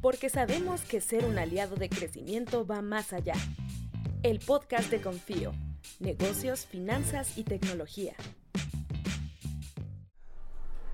porque sabemos que ser un aliado de crecimiento va más allá. El podcast de Confío, negocios, finanzas y tecnología.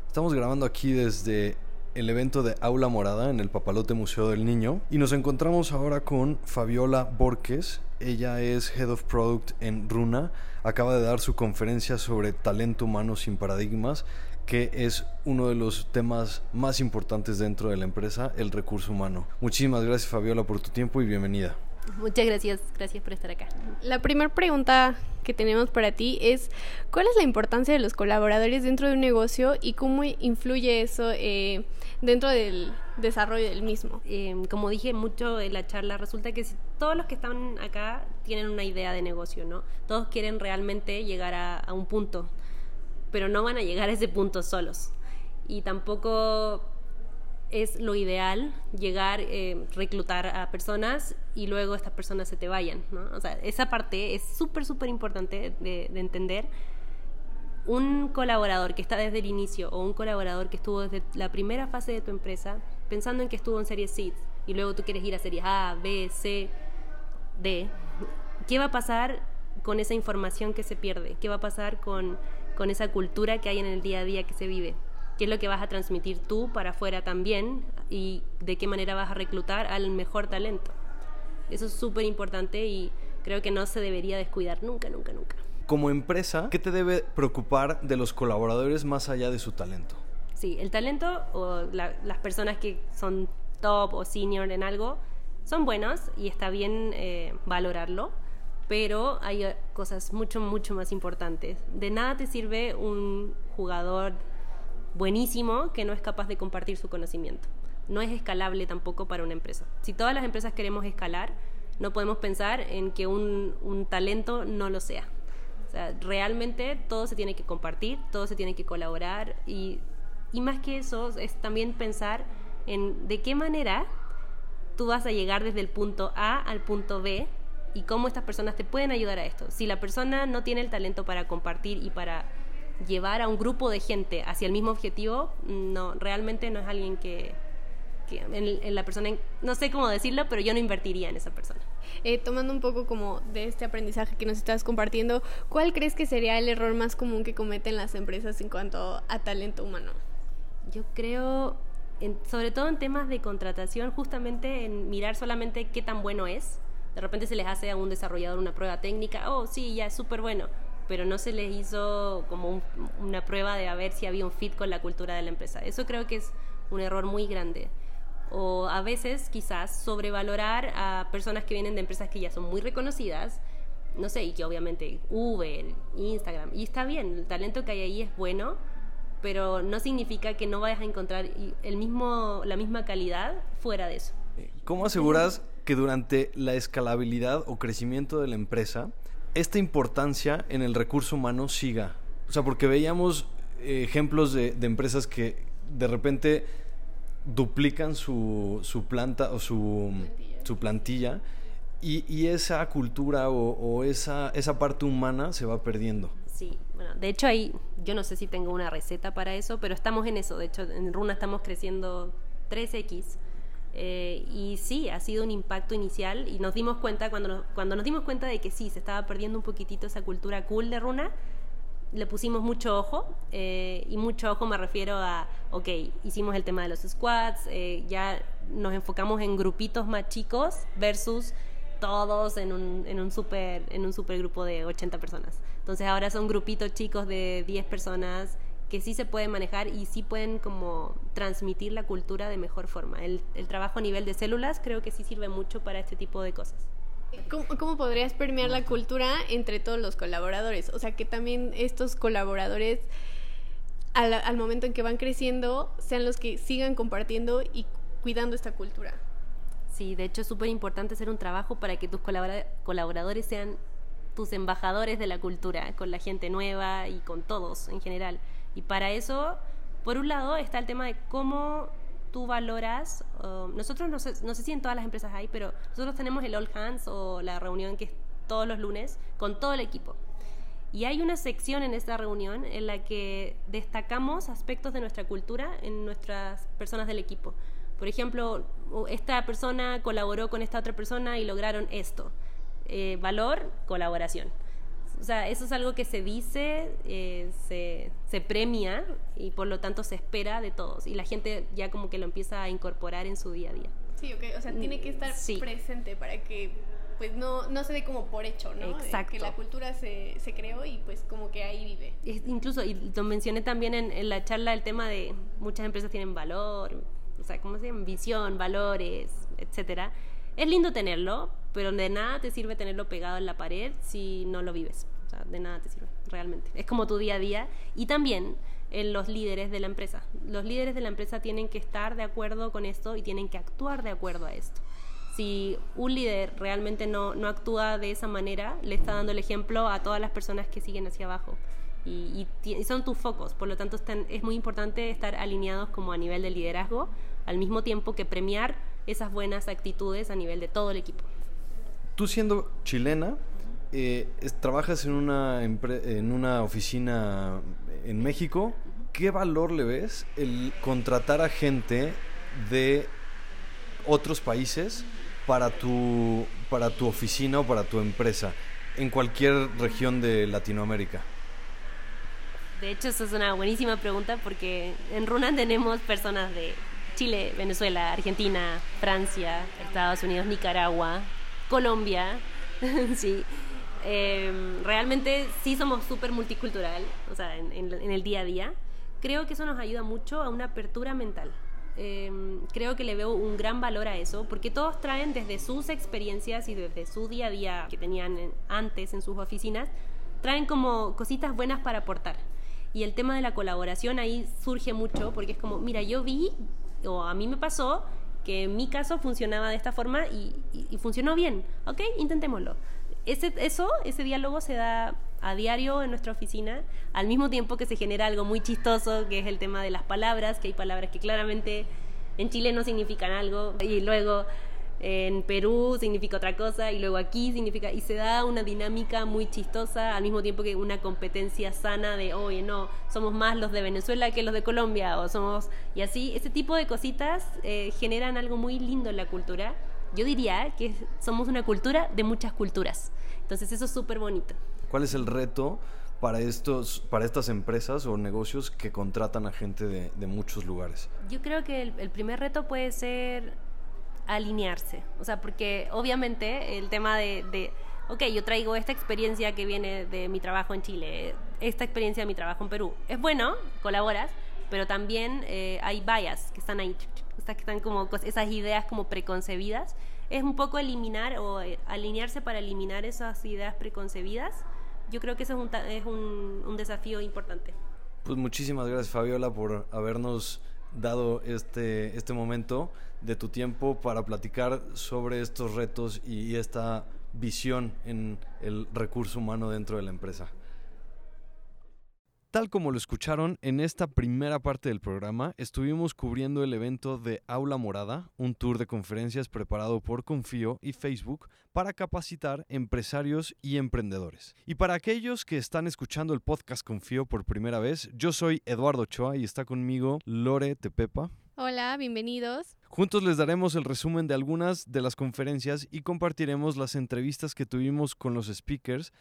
Estamos grabando aquí desde el evento de Aula Morada en el Papalote Museo del Niño y nos encontramos ahora con Fabiola Borges. Ella es Head of Product en Runa. Acaba de dar su conferencia sobre talento humano sin paradigmas, que es uno de los temas más importantes dentro de la empresa, el recurso humano. Muchísimas gracias Fabiola por tu tiempo y bienvenida. Muchas gracias, gracias por estar acá. La primera pregunta que tenemos para ti es, ¿cuál es la importancia de los colaboradores dentro de un negocio y cómo influye eso eh, dentro del desarrollo del mismo? Em, como dije mucho en la charla, resulta que todos los que están acá tienen una idea de negocio, ¿no? Todos quieren realmente llegar a, a un punto, pero no van a llegar a ese punto solos. Y tampoco es lo ideal llegar, eh, reclutar a personas y luego estas personas se te vayan, ¿no? O sea, esa parte es súper, súper importante de, entender. Un colaborador que está desde el inicio o un colaborador que estuvo desde la primera fase de tu empresa, pensando en que estuvo en serie C y luego tú quieres ir a series A, B, C, D, ¿qué va a pasar con esa información que se pierde? ¿Qué va a pasar con, con esa cultura que hay en el día a día que se vive? qué es lo que vas a transmitir tú para afuera también y de qué manera vas a reclutar al mejor talento. Eso es súper importante y creo que no se debería descuidar nunca, nunca, nunca. Como empresa, ¿qué te debe preocupar de los colaboradores más allá de su talento? Sí, el talento o las personas que son top o senior en algo son buenos y está bien eh, valorarlo, pero hay cosas mucho, mucho más importantes. De nada te sirve un jugador buenísimo que no es capaz de compartir su conocimiento. No es escalable tampoco para una empresa. Si todas las empresas queremos escalar, no podemos pensar en que un, talento no lo sea. O sea, realmente todo se tiene que compartir, todo se tiene que colaborar y, y más que eso es también pensar en de qué manera tú vas a llegar desde el punto A al punto B y cómo estas personas te pueden ayudar a esto. Si la persona no tiene el talento para compartir y para llevar a un grupo de gente hacia el mismo objetivo, no, realmente no es alguien que, en, la persona, no sé cómo decirlo, pero yo no invertiría en esa persona. Eh, tomando un poco como de este aprendizaje que nos estás compartiendo, ¿cuál crees que sería el error más común que cometen las empresas en cuanto a talento humano? Yo creo, sobre todo en temas de contratación, justamente en mirar solamente qué tan bueno es. De repente se les hace a un desarrollador una prueba técnica, oh, sí, ya es súper bueno pero no se les hizo como una prueba de a ver si había un fit con la cultura de la empresa. Eso creo que es un error muy grande. O a veces quizás sobrevalorar a personas que vienen de empresas que ya son muy reconocidas, no sé, y que obviamente Uber, Instagram, y está bien, el talento que hay ahí es bueno, pero no significa que no vayas a encontrar el mismo, la misma calidad fuera de eso. ¿Cómo aseguras que durante la escalabilidad o crecimiento de la empresa, esta importancia en el recurso humano siga. O sea, porque veíamos eh, ejemplos de, empresas que de repente duplican su, su planta o su plantilla, su plantilla y, esa cultura o, esa, esa parte humana se va perdiendo. Sí, bueno, de hecho ahí yo no sé si tengo una receta para eso, pero estamos en eso. De hecho, en Runa estamos creciendo 3X eh, y sí, ha sido un impacto inicial y nos dimos cuenta, cuando nos, cuando nos dimos cuenta de que sí, se estaba perdiendo un poquitito esa cultura cool de Runa, le pusimos mucho ojo, eh, y mucho ojo me refiero a, ok, hicimos el tema de los squads, eh, ya nos enfocamos en grupitos más chicos versus todos en un, en un, super, en un super grupo de 80 personas. Entonces ahora son grupitos chicos de 10 personas que sí se pueden manejar y sí pueden como transmitir la cultura de mejor forma. El, trabajo a nivel de células creo que sí sirve mucho para este tipo de cosas. ¿Cómo, podrías permear la cultura entre todos los colaboradores? O sea, que también estos colaboradores, al, al momento en que van creciendo, sean los que sigan compartiendo y cuidando esta cultura. Sí, de hecho es súper importante hacer un trabajo para que tus colaboradores sean tus embajadores de la cultura, con la gente nueva y con todos en general. Y para eso, por un lado, está el tema de cómo tú valoras, nosotros no sé, no sé si en todas las empresas hay, pero nosotros tenemos el All Hands o la reunión que es todos los lunes con todo el equipo. Y hay una sección en esta reunión en la que destacamos aspectos de nuestra cultura en nuestras personas del equipo. Por ejemplo, esta persona colaboró con esta otra persona y lograron esto. Eh, valor, colaboración. O sea, eso es algo que se dice, eh, se, se, premia y por lo tanto se espera de todos. Y la gente ya como que lo empieza a incorporar en su día a día. Sí, ok. O sea, tiene que estar presente para que pues no, no se dé como por hecho, ¿no? Exacto. que la cultura se, se, creó y pues como que ahí vive. Incluso, y lo mencioné también en, en, la charla, el tema de muchas empresas tienen valor, o sea, ¿cómo se llama? Visión, valores, etcétera. Es lindo tenerlo, pero de nada te sirve tenerlo pegado en la pared si no lo vives. O sea, de nada te sirve, realmente. Es como tu día a día. Y también en los líderes de la empresa. Los líderes de la empresa tienen que estar de acuerdo con esto y tienen que actuar de acuerdo a esto si un líder realmente no, no, actúa de esa manera, le está dando el ejemplo a todas las personas que siguen hacia abajo. Y, son tus focos, por lo tanto es muy importante estar alineados como a nivel de liderazgo, al mismo tiempo que premiar esas buenas actitudes a nivel de todo el equipo. Tú siendo chilena, eh, trabajas en una, en una oficina en México, ¿qué valor le ves el contratar a gente de otros países para tu, para tu oficina o para tu empresa en cualquier región de Latinoamérica? De hecho, eso es una buenísima pregunta porque en Runan tenemos personas de Chile, Venezuela, Argentina, Francia, Estados Unidos, Nicaragua, Colombia, sí. Em, realmente sí somos súper multicultural, o sea, en, el día a día. Creo que eso nos ayuda mucho a una apertura mental. Em, creo que le veo un gran valor a eso, porque todos traen desde sus experiencias y desde su día a día que tenían antes en sus oficinas, traen como cositas buenas para aportar. Y el tema de la colaboración ahí surge mucho, porque es como, mira, yo vi, o a mí me pasó, que en mi caso funcionaba de esta forma y, y funcionó bien, ¿ok? Intentémoslo ese, eso, ese diálogo se da a diario en nuestra oficina, al mismo tiempo que se genera algo muy chistoso, que es el tema de las palabras, que hay palabras que claramente en Chile no significan algo, y luego en Perú significa otra cosa, y luego aquí significa, y se da una dinámica muy chistosa, al mismo tiempo que una competencia sana de, oye, no, somos más los de Venezuela que los de Colombia, o somos, y así, ese tipo de cositas eh, generan algo muy lindo en la cultura yo diría que somos una cultura de muchas culturas. Entonces eso es súper bonito. ¿Cuál es el reto para, estos, para estas empresas o negocios que contratan a gente de, muchos lugares? Yo creo que el, primer reto puede ser alinearse. O sea, porque obviamente el tema de, de, ok, yo traigo esta experiencia que viene de mi trabajo en Chile, esta experiencia de mi trabajo en Perú. Es bueno, colaboras, pero también eh, hay bias que están ahí que están como esas ideas como preconcebidas, es un poco eliminar o eh, alinearse para eliminar esas ideas preconcebidas. Yo creo que eso es un, es un, un desafío importante. Pues muchísimas gracias Fabiola por habernos dado este, este momento de tu tiempo para platicar sobre estos retos y esta visión en el recurso humano dentro de la empresa. Tal como lo escucharon, en esta primera parte del programa estuvimos cubriendo el evento de Aula Morada, un tour de conferencias preparado por Confío y Facebook para capacitar empresarios y emprendedores. Y para aquellos que están escuchando el podcast Confío por primera vez, yo soy Eduardo Choa y está conmigo Lore Tepepa. Hola, bienvenidos. Juntos les daremos el resumen de algunas de las conferencias y compartiremos las entrevistas que tuvimos con los speakers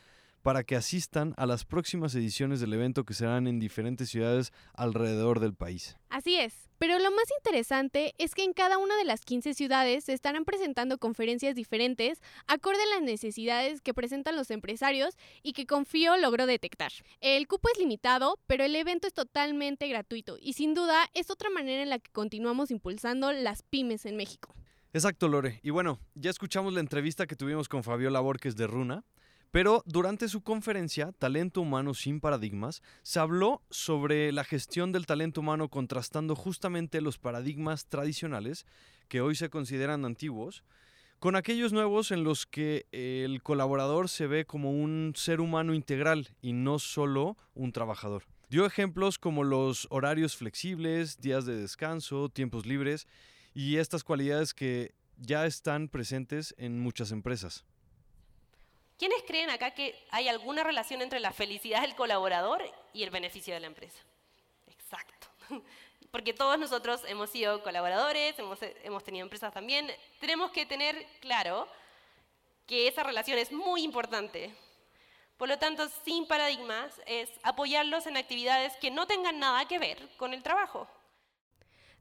para que asistan a las próximas ediciones del evento que serán en diferentes ciudades alrededor del país. Así es, pero lo más interesante es que en cada una de las 15 ciudades se estarán presentando conferencias diferentes acorde a las necesidades que presentan los empresarios y que Confío logró detectar. El cupo es limitado, pero el evento es totalmente gratuito y sin duda es otra manera en la que continuamos impulsando las pymes en México. Exacto, Lore. Y bueno, ya escuchamos la entrevista que tuvimos con Fabiola Borges de Runa. Pero durante su conferencia, Talento Humano sin Paradigmas, se habló sobre la gestión del talento humano contrastando justamente los paradigmas tradicionales, que hoy se consideran antiguos, con aquellos nuevos en los que el colaborador se ve como un ser humano integral y no solo un trabajador. Dio ejemplos como los horarios flexibles, días de descanso, tiempos libres y estas cualidades que ya están presentes en muchas empresas. ¿Quiénes creen acá que hay alguna relación entre la felicidad del colaborador y el beneficio de la empresa? Exacto. porque todos nosotros hemos sido colaboradores, hemos, hemos tenido empresas también, tenemos que tener claro que esa relación es muy importante. Por lo tanto, sin paradigmas es apoyarlos en actividades que no tengan nada que ver con el trabajo.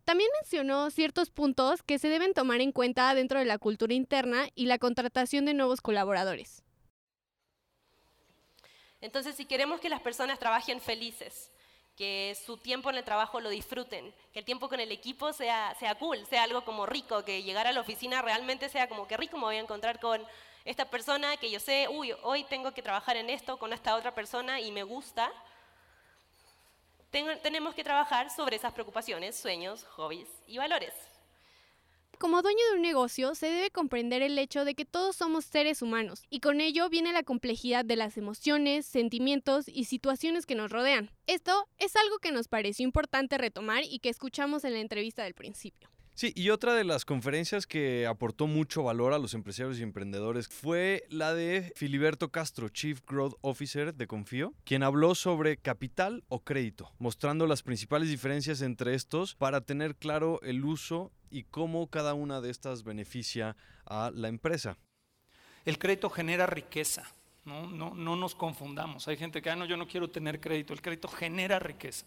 También mencionó ciertos puntos que se deben tomar en cuenta dentro de la cultura interna y la contratación de nuevos colaboradores. Entonces, si queremos que las personas trabajen felices, que su tiempo en el trabajo lo disfruten, que el tiempo con el equipo sea, sea cool, sea algo como rico, que llegar a la oficina realmente sea como que rico me voy a encontrar con esta persona que yo sé, uy, hoy tengo que trabajar en esto con esta otra persona y me gusta. tenemos que trabajar sobre esas preocupaciones, sueños, hobbies y valores. Como dueño de un negocio, se debe comprender el hecho de que todos somos seres humanos, y con ello viene la complejidad de las emociones, sentimientos y situaciones que nos rodean. Esto es algo que nos pareció importante retomar y que escuchamos en la entrevista del principio. Sí, y otra de las conferencias que aportó mucho valor a los empresarios y emprendedores fue la de Filiberto Castro, Chief Growth Officer de Confío, quien habló sobre capital o crédito, mostrando las principales diferencias entre estos para tener claro el uso y cómo cada una de estas beneficia a la empresa. El crédito genera riqueza. No, no, no nos confundamos. Hay gente que, ah, no, yo no quiero tener crédito. El crédito genera riqueza.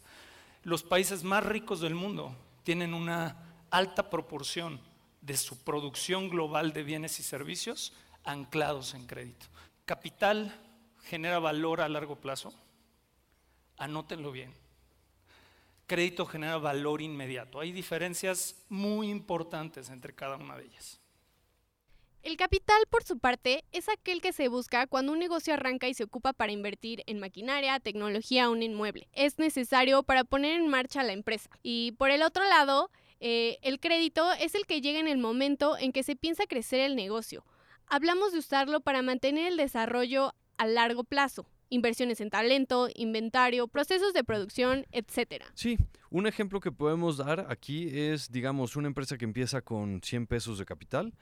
Los países más ricos del mundo tienen una alta proporción de su producción global de bienes y servicios anclados en crédito. Capital genera valor a largo plazo. Anótenlo bien. Crédito genera valor inmediato. Hay diferencias muy importantes entre cada una de ellas. El capital, por su parte, es aquel que se busca cuando un negocio arranca y se ocupa para invertir en maquinaria, tecnología o un inmueble. Es necesario para poner en marcha la empresa. Y por el otro lado, eh, el crédito es el que llega en el momento en que se piensa crecer el negocio. Hablamos de usarlo para mantener el desarrollo a largo plazo, inversiones en talento, inventario, procesos de producción, etc. Sí, un ejemplo que podemos dar aquí es, digamos, una empresa que empieza con 100 pesos de capital,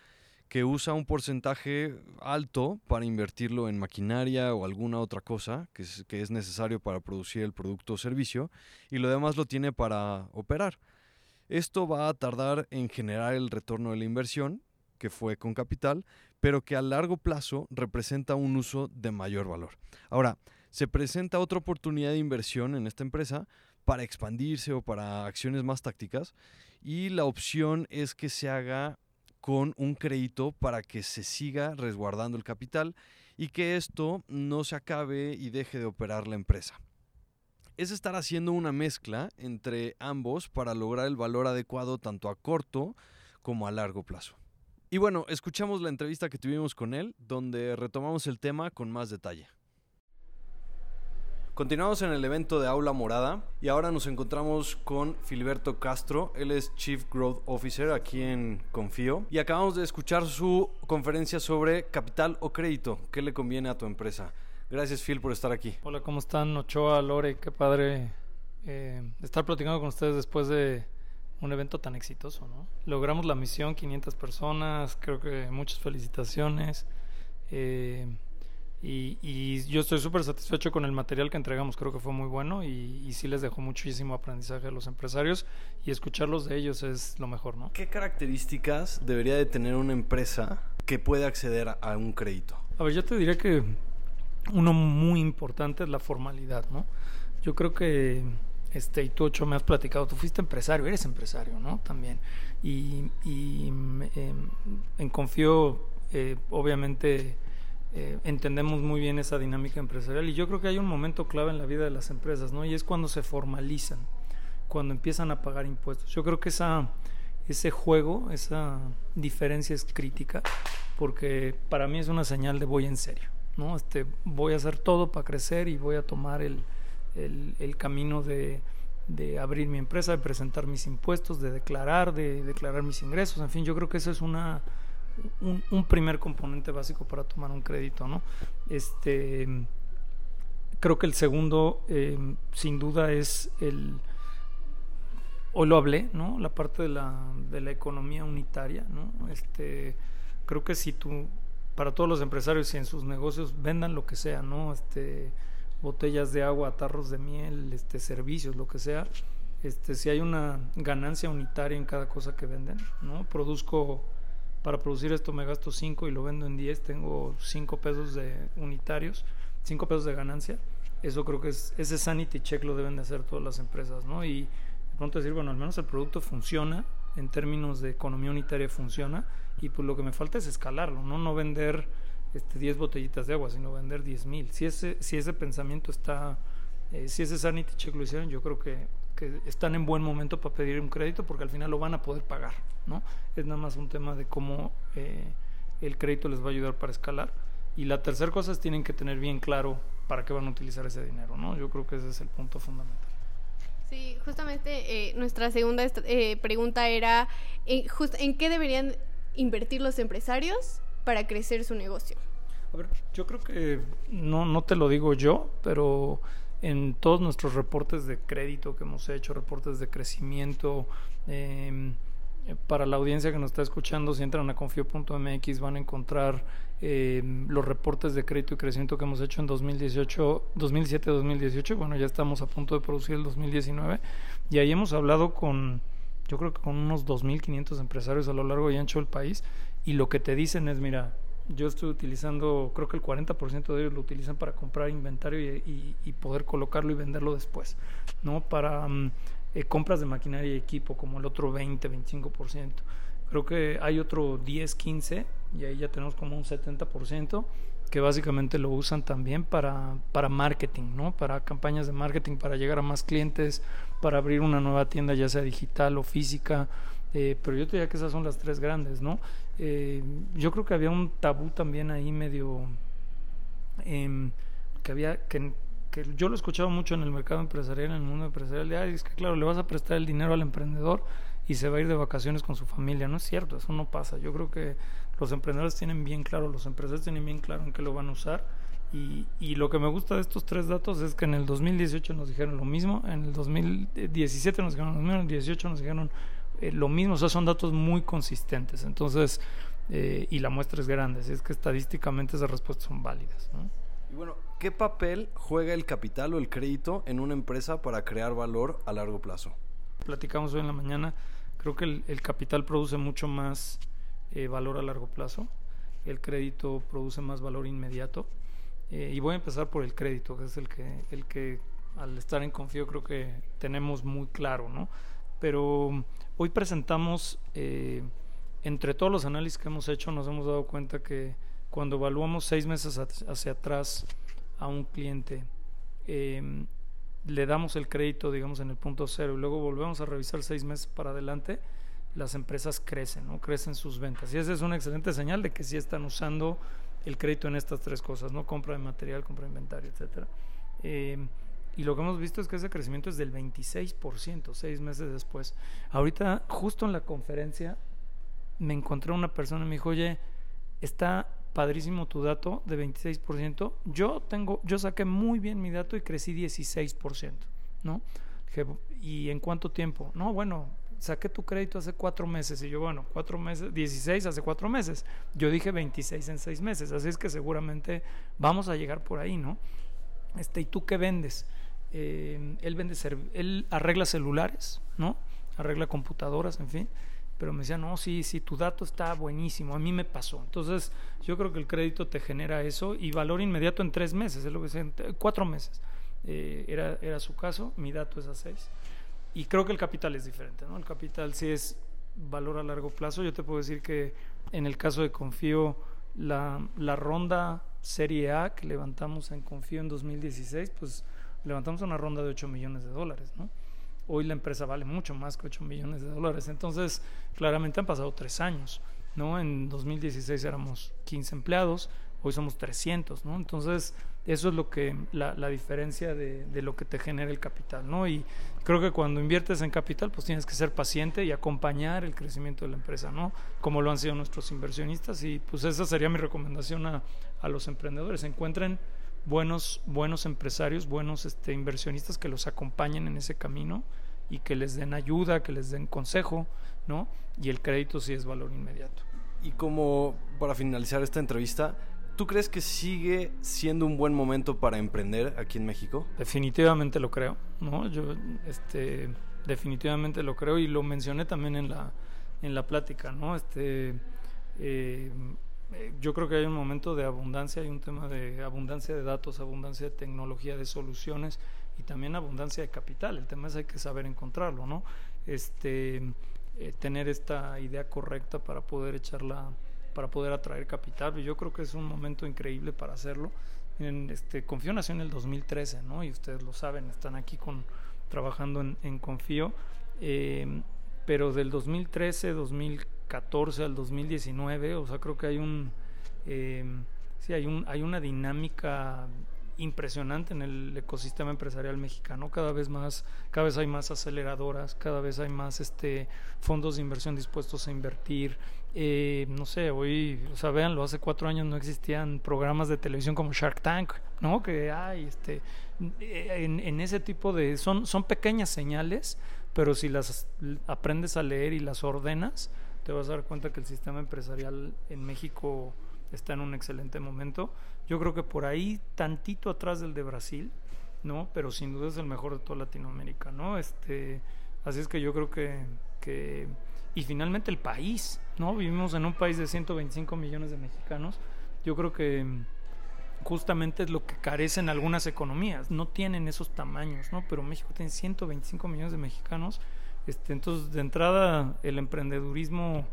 que usa un porcentaje alto para invertirlo en maquinaria o alguna otra cosa que es, que es necesario para producir el producto o servicio, y lo demás lo tiene para operar. Esto va a tardar en generar el retorno de la inversión, que fue con capital, pero que a largo plazo representa un uso de mayor valor. Ahora, se presenta otra oportunidad de inversión en esta empresa para expandirse o para acciones más tácticas y la opción es que se haga con un crédito para que se siga resguardando el capital y que esto no se acabe y deje de operar la empresa es estar haciendo una mezcla entre ambos para lograr el valor adecuado tanto a corto como a largo plazo. Y bueno, escuchamos la entrevista que tuvimos con él, donde retomamos el tema con más detalle. Continuamos en el evento de Aula Morada y ahora nos encontramos con Filiberto Castro. Él es Chief Growth Officer aquí en Confío y acabamos de escuchar su conferencia sobre capital o crédito. ¿Qué le conviene a tu empresa? Gracias, Phil, por estar aquí. Hola, ¿cómo están? Ochoa, Lore, qué padre eh, estar platicando con ustedes después de un evento tan exitoso, ¿no? Logramos la misión, 500 personas, creo que muchas felicitaciones. Eh, y, yo estoy súper satisfecho con el material que entregamos, creo que fue muy bueno y, y, sí les dejó muchísimo aprendizaje a los empresarios y escucharlos de ellos es lo mejor, ¿no? ¿Qué características debería de tener una empresa que pueda acceder a un crédito? A ver, yo te diría que uno muy importante es la formalidad, ¿no? Yo creo que, este, y tú, Ocho, me has platicado, tú fuiste empresario, eres empresario, ¿no? También. Y, em, en Confío, eh, obviamente, eh, entendemos muy bien esa dinámica empresarial y yo creo que hay un momento clave en la vida de las empresas, ¿no? Y es cuando se formalizan, cuando empiezan a pagar impuestos. Yo creo que esa, ese juego, esa diferencia es crítica, porque para mí es una señal de voy en serio. ¿No? Este, voy a hacer todo para crecer y voy a tomar el, el, camino de, de, abrir mi empresa, de presentar mis impuestos, de declarar, de declarar mis ingresos, en fin, yo creo que eso es una, un, primer componente básico para tomar un crédito, ¿no? Este, creo que el segundo, eh, sin duda, es el hoy lo hablé, ¿no? La parte de la, de la economía unitaria, ¿no? Este, creo que si tú para todos los empresarios y en sus negocios vendan lo que sea, ¿no? Este, botellas de agua, tarros de miel, este, servicios, lo que sea. este, si hay una ganancia unitaria en cada cosa que venden, ¿no? Produzco, para producir esto me gasto 5 y lo vendo en 10, tengo 5 pesos de unitarios, 5 pesos de ganancia. Eso creo que es, ese sanity check lo deben de hacer todas las empresas, ¿no? Y de pronto decir, bueno, al menos el producto funciona, en términos de economía unitaria funciona, y pues lo que me falta es escalarlo, ¿no? No vender este, 10 botellitas de agua, sino vender 10 mil. Si ese, si ese pensamiento está, eh, si ese sanity check lo hicieron, yo creo que que están en buen momento para pedir un crédito porque al final lo van a poder pagar, ¿no? Es nada más un tema de cómo eh, el crédito les va a ayudar para escalar. Y la tercera cosa es tienen que tener bien claro para qué van a utilizar ese dinero, ¿no? Yo creo que ese es el punto fundamental. Sí, justamente eh, nuestra segunda eh, pregunta era ¿en qué deberían invertir los empresarios para crecer su negocio? A ver, yo creo que no, no te lo digo yo, pero en todos nuestros reportes de crédito que hemos hecho, reportes de crecimiento. Em, para la audiencia que nos está escuchando, si entran a confío.mx van a encontrar em, los reportes de crédito y crecimiento que hemos hecho en 2018, 2007-2018. Bueno, ya estamos a punto de producir el 2019 y ahí hemos hablado con, yo creo que con unos 2.500 empresarios a lo largo y ancho del país y lo que te dicen es, mira, yo estoy utilizando, creo que el 40% de ellos lo utilizan para comprar inventario y, poder colocarlo y venderlo después, ¿no? Para mm, eh, compras de maquinaria y equipo, como el otro 20, 25%. Creo que hay otro 10, 15, y ahí ya tenemos como un 70%, que básicamente lo usan también para, para marketing, ¿no? Para campañas de marketing, para llegar a más clientes, para abrir una nueva tienda, ya sea digital o física. Eh, pero yo te diría que esas son las tres grandes, ¿no? Eh, yo creo que había un tabú también ahí medio em, que había que, que, yo lo escuchaba mucho en el mercado empresarial, en el mundo empresarial, de, Ay, es que claro, le vas a prestar el dinero al emprendedor y se va a ir de vacaciones con su familia. No es cierto, eso no pasa. Yo creo que los emprendedores tienen bien claro, los empresarios tienen bien claro en qué lo van a usar. Y, y, lo que me gusta de estos tres datos es que en el 2018 nos dijeron lo mismo, en el 2017 nos dijeron lo mismo, en el 2018 nos dijeron eh, lo mismo, o sea, son datos muy consistentes. Entonces, eh, y la muestra es grande, así es que estadísticamente esas respuestas son válidas. Y bueno, ¿qué papel juega el capital o el crédito en una empresa para crear valor a largo plazo? Platicamos hoy en la mañana, creo que el, capital produce mucho más eh, valor a largo plazo, el crédito produce más valor inmediato. Y voy a empezar por el crédito, que es el que, el que al estar en Confío creo que tenemos muy claro, ¿no? Pero Hoy presentamos, eh, entre todos los análisis que hemos hecho, nos hemos dado cuenta que cuando evaluamos seis meses hacia atrás a un cliente, em, le damos el crédito, digamos, en el punto cero y luego volvemos a revisar seis meses para adelante, las empresas crecen, ¿no? Crecen sus ventas. Y esa es una excelente señal de que sí están usando el crédito en estas tres cosas, ¿no? Compra de material, compra de inventario, etcétera. Em, y lo que hemos visto es que ese crecimiento es del 26%, seis meses después. Ahorita, justo en la conferencia, me encontré una persona y me dijo, oye, está padrísimo tu dato de 26%. Yo tengo, yo saqué muy bien mi dato y crecí 16%, ¿no? ¿y en cuánto tiempo? No, bueno, saqué tu crédito hace cuatro meses. Y yo, bueno, cuatro meses, 16 hace cuatro meses. Yo dije 26 en seis meses. Así es que seguramente vamos a llegar por ahí, ¿no? Este, ¿y tú qué vendes? Eh, él vende él arregla celulares, ¿no? Arregla computadoras, en fin. Pero me decía, no, sí, sí, tu dato está buenísimo, a mí me pasó. Entonces, yo creo que el crédito te genera eso y valor inmediato en tres meses, es lo que sea, cuatro meses. Eh, era, era su caso, mi dato es a seis. Y creo que el capital es diferente, ¿no? El capital sí es valor a largo plazo. Yo te puedo decir que en el caso de Confío, la, la ronda Serie A que levantamos en Confío en 2016, pues levantamos una ronda de 8 millones de dólares, ¿no? Hoy la empresa vale mucho más que 8 millones de dólares. Entonces, claramente han pasado tres años, ¿no? En 2016 éramos 15 empleados, hoy somos 300, ¿no? Entonces, eso es lo que, la, la diferencia de, lo que te genera el capital, ¿no? Y creo que cuando inviertes en capital, pues tienes que ser paciente y acompañar el crecimiento de la empresa, ¿no? Como lo han sido nuestros inversionistas y pues esa sería mi recomendación a, a los emprendedores. Encuentren buenos, buenos empresarios, buenos este, inversionistas que los acompañen en ese camino y que les den ayuda, que les den consejo, ¿no? Y el crédito sí es valor inmediato. Y como para finalizar esta entrevista, ¿tú crees que sigue siendo un buen momento para emprender aquí en México? Definitivamente lo creo, ¿no? Yo, este, definitivamente lo creo y lo mencioné también en la, en la plática, ¿no? Este, eh, yo creo que hay un momento de abundancia, hay un tema de abundancia de datos, abundancia de tecnología, de soluciones y también abundancia de capital. El tema es hay que saber encontrarlo, ¿no? Este, eh, tener esta idea correcta para poder echarla, para poder atraer capital. Y yo creo que es un momento increíble para hacerlo. En, este, Confío nació en el 2013, ¿no? Y ustedes lo saben, están aquí con, trabajando en, Confío. Eh, pero del 2013, 2014 al 2019, o sea, creo que hay un, eh, sí, hay un, hay una dinámica impresionante en el ecosistema empresarial mexicano. Cada vez más, cada vez hay más aceleradoras, cada vez hay más este fondos de inversión dispuestos a invertir. Eh, no sé, hoy, o sea, véanlo, hace cuatro años no existían programas de televisión como Shark Tank, ¿no? Que hay, este, en, en ese tipo de, son, son pequeñas señales, pero si las aprendes a leer y las ordenas, te vas a dar cuenta que el sistema empresarial en México está en un excelente momento. Yo creo que por ahí, tantito atrás del de Brasil, ¿no? Pero sin duda es el mejor de toda Latinoamérica, ¿no? Este, así es que yo creo que, que y finalmente el país, ¿no? Vivimos en un país de 125 millones de mexicanos. Yo creo que justamente es lo que carecen algunas economías. No tienen esos tamaños, ¿no? Pero México tiene 125 millones de mexicanos. Este, entonces, de entrada, el emprendedurismo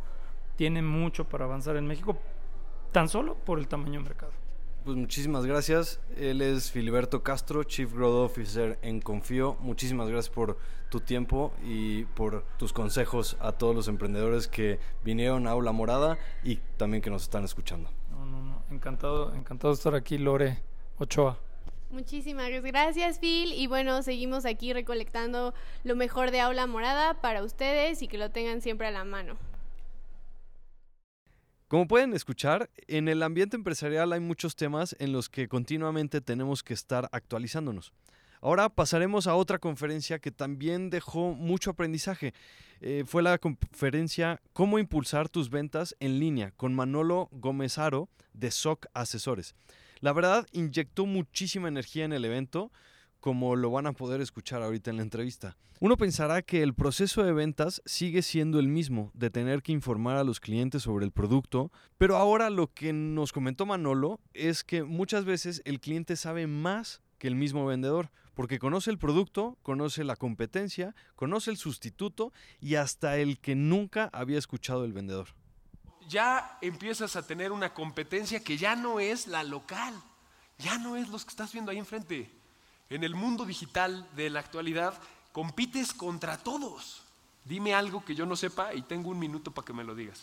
tiene mucho para avanzar en México, tan solo por el tamaño del mercado. Pues muchísimas gracias. Él es Filiberto Castro, Chief Growth Officer en Confío. Muchísimas gracias por tu tiempo y por tus consejos a todos los emprendedores que vinieron a Aula Morada y también que nos están escuchando. No, no, no. Encantado, encantado de estar aquí, Lore Ochoa. Muchísimas gracias, Phil. Y bueno, seguimos aquí recolectando lo mejor de Aula Morada para ustedes y que lo tengan siempre a la mano. Como pueden escuchar, en el ambiente empresarial hay muchos temas en los que continuamente tenemos que estar actualizándonos. Ahora pasaremos a otra conferencia que también dejó mucho aprendizaje. Eh, fue la conferencia Cómo impulsar tus ventas en línea con Manolo Gómez Aro de SOC Asesores. La verdad, inyectó muchísima energía en el evento como lo van a poder escuchar ahorita en la entrevista. Uno pensará que el proceso de ventas sigue siendo el mismo, de tener que informar a los clientes sobre el producto, pero ahora lo que nos comentó Manolo es que muchas veces el cliente sabe más que el mismo vendedor, porque conoce el producto, conoce la competencia, conoce el sustituto y hasta el que nunca había escuchado el vendedor. Ya empiezas a tener una competencia que ya no es la local, ya no es los que estás viendo ahí enfrente en el mundo digital de la actualidad compites contra todos. Dime algo que yo no sepa y tengo un minuto para que me lo digas.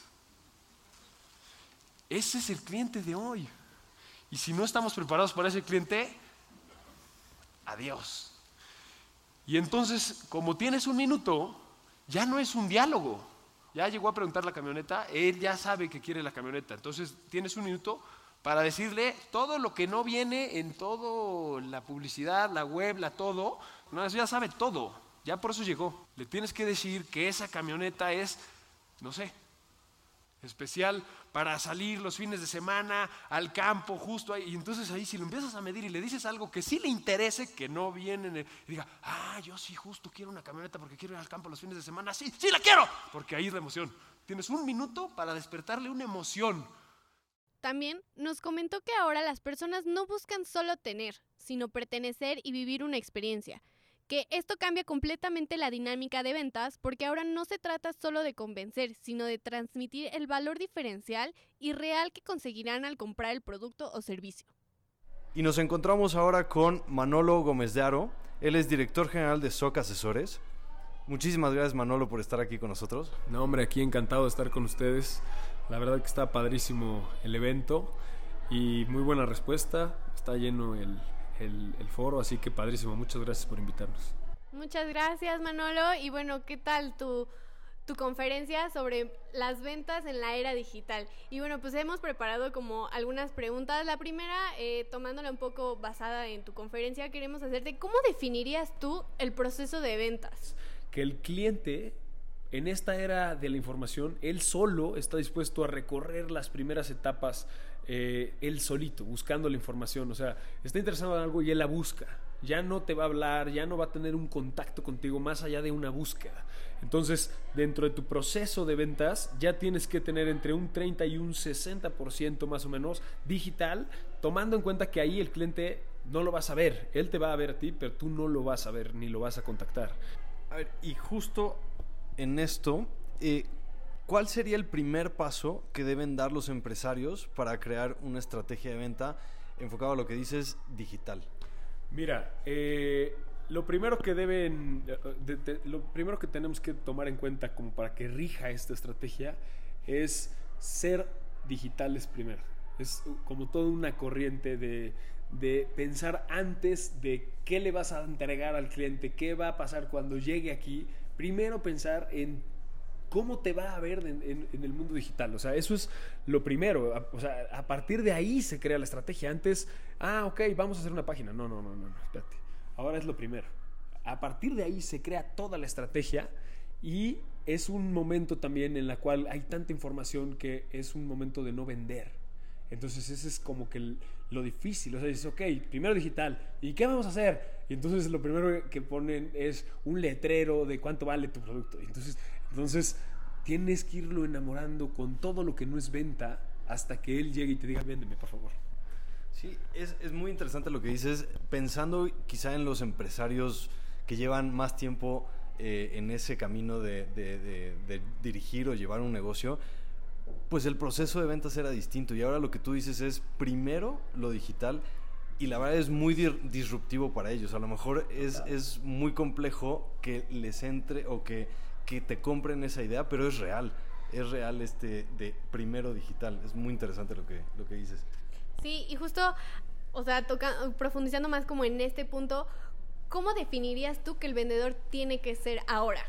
Ese es el cliente de hoy. Y si no estamos preparados para ese cliente, adiós. Y entonces, como tienes un minuto, ya no es un diálogo. Ya llegó a preguntar la camioneta, él ya sabe que quiere la camioneta. Entonces, tienes un minuto para decirle todo lo que no viene en todo la publicidad, la web, la todo, no, ya sabe todo, ya por eso llegó. Le tienes que decir que esa camioneta es, no sé, especial para salir los fines de semana al campo, justo ahí. Y entonces ahí si lo empiezas a medir y le dices algo que sí le interese, que no viene, y diga, ah, yo sí justo quiero una camioneta porque quiero ir al campo los fines de semana, sí, sí la quiero, porque ahí es la emoción. Tienes un minuto para despertarle una emoción también nos comentó que ahora las personas no buscan solo tener, sino pertenecer y vivir una experiencia. Que esto cambia completamente la dinámica de ventas porque ahora no se trata solo de convencer, sino de transmitir el valor diferencial y real que conseguirán al comprar el producto o servicio. Y nos encontramos ahora con Manolo Gómez de Aro. Él es director general de SOC Asesores. Muchísimas gracias Manolo por estar aquí con nosotros. No, hombre, aquí encantado de estar con ustedes. La verdad que está padrísimo el evento y muy buena respuesta. Está lleno el, el, foro, así que padrísimo. Muchas gracias por invitarnos. Muchas gracias Manolo. Y bueno, ¿qué tal tu, tu conferencia sobre las ventas en la era digital? Y bueno, pues hemos preparado como algunas preguntas. La primera, eh, tomándola un poco basada en tu conferencia, queremos hacerte, ¿cómo definirías tú el proceso de ventas? Que el cliente en esta era de la información, él solo está dispuesto a recorrer las primeras etapas, eh, él solito, buscando la información. O sea, está interesado en algo y él la busca. ya no te va a hablar, ya no va a tener un contacto contigo más allá de una búsqueda. Entonces, dentro de tu proceso de ventas, ya tienes que tener entre un 30 y un 60% más o menos digital, tomando en cuenta que ahí el cliente no lo va a saber. Él te va a ver a ti, pero tú no lo vas a ver ni lo vas a contactar. A ver, y justo en esto, eh, ¿cuál sería el primer paso que deben dar los empresarios para crear una estrategia de venta enfocada a lo que dices digital? Mira, eh, lo primero que deben, de- de- lo primero que tenemos que tomar en cuenta como para que rija esta estrategia es ser digitales primero. Es como toda una corriente de, de pensar antes de qué le vas a entregar al cliente, qué va a pasar cuando llegue aquí. Primero pensar en cómo te va a ver en, el mundo digital. O sea, eso es lo primero. O sea, a partir de ahí se crea la estrategia. Antes, ah, ok, vamos a hacer una página. No, no, no, no, no, espérate. Ahora es lo primero. A partir de ahí se crea toda la estrategia y es un momento también en la cual hay tanta información que es un momento de no vender. Entonces ese es como que lo difícil. O sea, dices, ok, primero digital. ¿Y qué vamos a hacer? Y entonces lo primero que ponen es un letrero de cuánto vale tu producto. Entonces, entonces tienes que irlo enamorando con todo lo que no es venta hasta que él llegue y te diga, véndeme, por favor. Sí, es, es muy interesante lo que dices, pensando quizá en los empresarios que llevan más tiempo eh, en ese camino de dirigir o llevar un negocio, pues el proceso de ventas era distinto y ahora lo que tú dices es primero lo digital y la verdad es muy disruptivo para ellos. A lo mejor es, es muy complejo que les entre o que, que te compren esa idea, pero es real. Es real este de primero digital. Es muy interesante lo que, lo que dices. Sí, y justo, o sea, toca, profundizando más como en este punto, ¿cómo definirías tú que el vendedor tiene que ser ahora?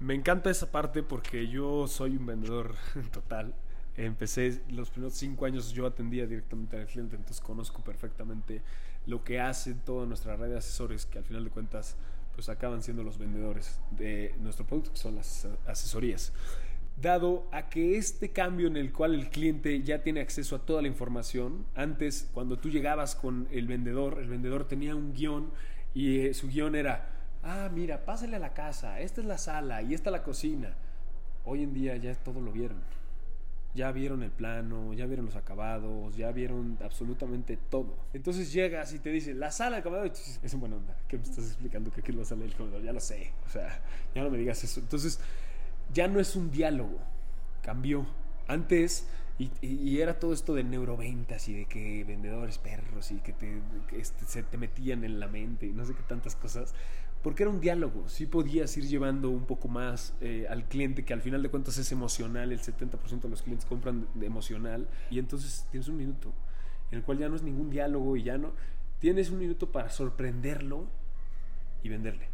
Me encanta esa parte porque yo soy un vendedor total. Empecé los primeros cinco años, yo atendía directamente al cliente, entonces conozco perfectamente lo que hace toda nuestra red de asesores, que al final de cuentas pues acaban siendo los vendedores de nuestro producto, que son las asesorías. Dado a que este cambio en el cual el cliente ya tiene acceso a toda la información, antes cuando tú llegabas con el vendedor, el vendedor tenía un guion y eh, su guion era, ah, mira, pásale a la casa, esta es la sala y esta la cocina. Hoy en día ya todo lo vieron. Ya vieron el plano, ya vieron los acabados, ya vieron absolutamente todo. Entonces llegas y te dicen, la sala del comedor, es un buena onda. ¿Qué me estás explicando que aquí es la sala del comedor? Ya lo sé. O sea, ya no me digas eso. Entonces, ya no es un diálogo. Cambió. Antes, y, era todo esto de neuroventas y de que vendedores perros y que, te, este, se te metían en la mente y no sé qué tantas cosas. Porque era un diálogo. Sí podías ir llevando un poco más eh, al cliente, que al final de cuentas es emocional. El 70% de los clientes compran de emocional. Y entonces tienes un minuto en el cual ya no es ningún diálogo y ya no. Tienes un minuto para sorprenderlo y venderle.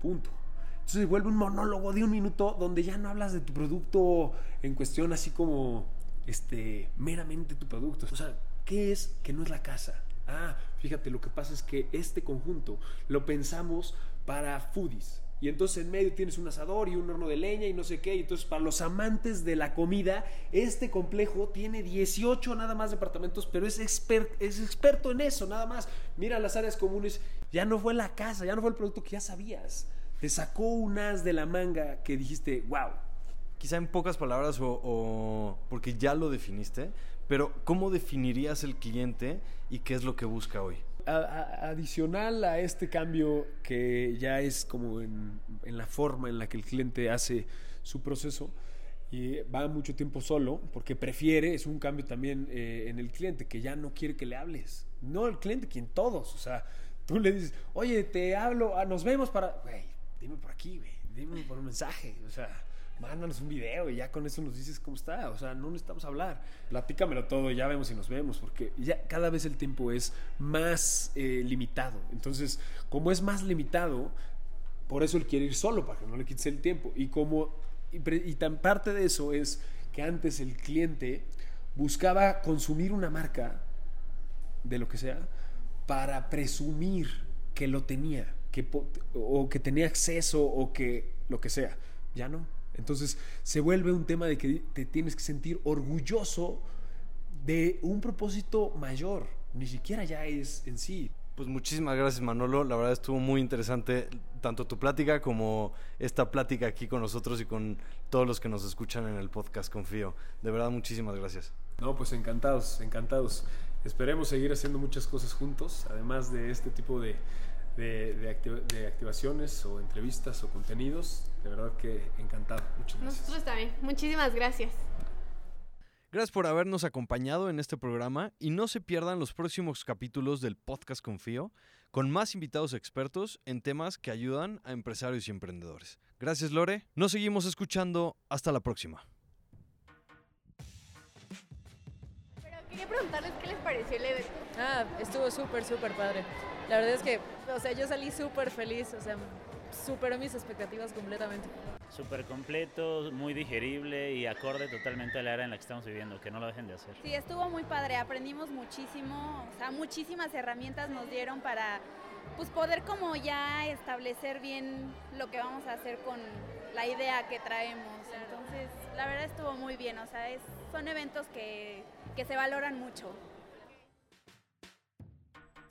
Punto. Entonces se vuelve un monólogo de un minuto donde ya no hablas de tu producto en cuestión así como este meramente tu producto. O sea, ¿qué es que no es la casa? Ah, fíjate, lo que pasa es que este conjunto lo pensamos para foodies. Y entonces en medio tienes un asador y un horno de leña y no sé qué. Y entonces para los amantes de la comida, este complejo tiene 18 nada más departamentos, pero es, exper- es experto en eso, nada más. Mira las áreas comunes. Ya no fue la casa, ya no fue el producto que ya sabías. Te sacó un as de la manga que dijiste, wow. Quizá en pocas palabras o, o- porque ya lo definiste, pero ¿cómo definirías el cliente y qué es lo que busca hoy? Adicional a este cambio que ya es como en, en la forma en la que el cliente hace su proceso y va mucho tiempo solo porque prefiere, es un cambio también eh, en el cliente que ya no quiere que le hables. No el cliente, quien todos. O sea, tú le dices, oye, te hablo, ah, nos vemos para... Güey, dime por aquí, güey, dime por un mensaje. O sea, mándanos un video y ya con eso nos dices cómo está. O sea, no necesitamos hablar. Platícamelo todo y ya vemos si nos vemos, porque ya cada vez el tiempo es más eh, limitado. Entonces, como es más limitado, por eso él quiere ir solo, para que no le quites el tiempo. Y como y, tan parte de eso es que antes el cliente buscaba consumir una marca de lo que sea para presumir que lo tenía, que o que tenía acceso o que lo que sea. Ya no. Entonces se vuelve un tema de que te tienes que sentir orgulloso de un propósito mayor. Ni siquiera ya es en sí. Pues muchísimas gracias Manolo, la verdad estuvo muy interesante tanto tu plática como esta plática aquí con nosotros y con todos los que nos escuchan en el podcast Confío. De verdad muchísimas gracias. No, pues encantados, encantados. Esperemos seguir haciendo muchas cosas juntos, además de este tipo de, de, de, activaciones o entrevistas o contenidos. De verdad que encantado. Muchas gracias. Nosotros también. Muchísimas gracias. Gracias por habernos acompañado en este programa y no se pierdan los próximos capítulos del podcast Confío con más invitados expertos en temas que ayudan a empresarios y emprendedores. Gracias Lore, nos seguimos escuchando, hasta la próxima. Pero quería preguntarles qué les pareció el evento. Ah, estuvo súper, súper padre. La verdad es que, o sea, yo salí súper feliz, o sea, superó mis expectativas completamente súper completo, muy digerible y acorde totalmente a la era en la que estamos viviendo, que no lo dejen de hacer. Sí, estuvo muy padre, aprendimos muchísimo, o sea, muchísimas herramientas nos dieron para pues poder como ya establecer bien lo que vamos a hacer con la idea que traemos. Entonces, la verdad estuvo muy bien, o sea, es, son eventos que, que se valoran mucho.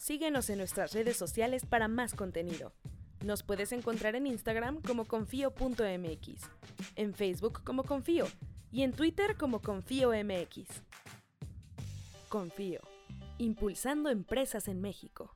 Síguenos en nuestras redes sociales para más contenido. Nos puedes encontrar en Instagram como confío.mx, en Facebook como confío y en Twitter como confío.mx. Confío, impulsando empresas en México.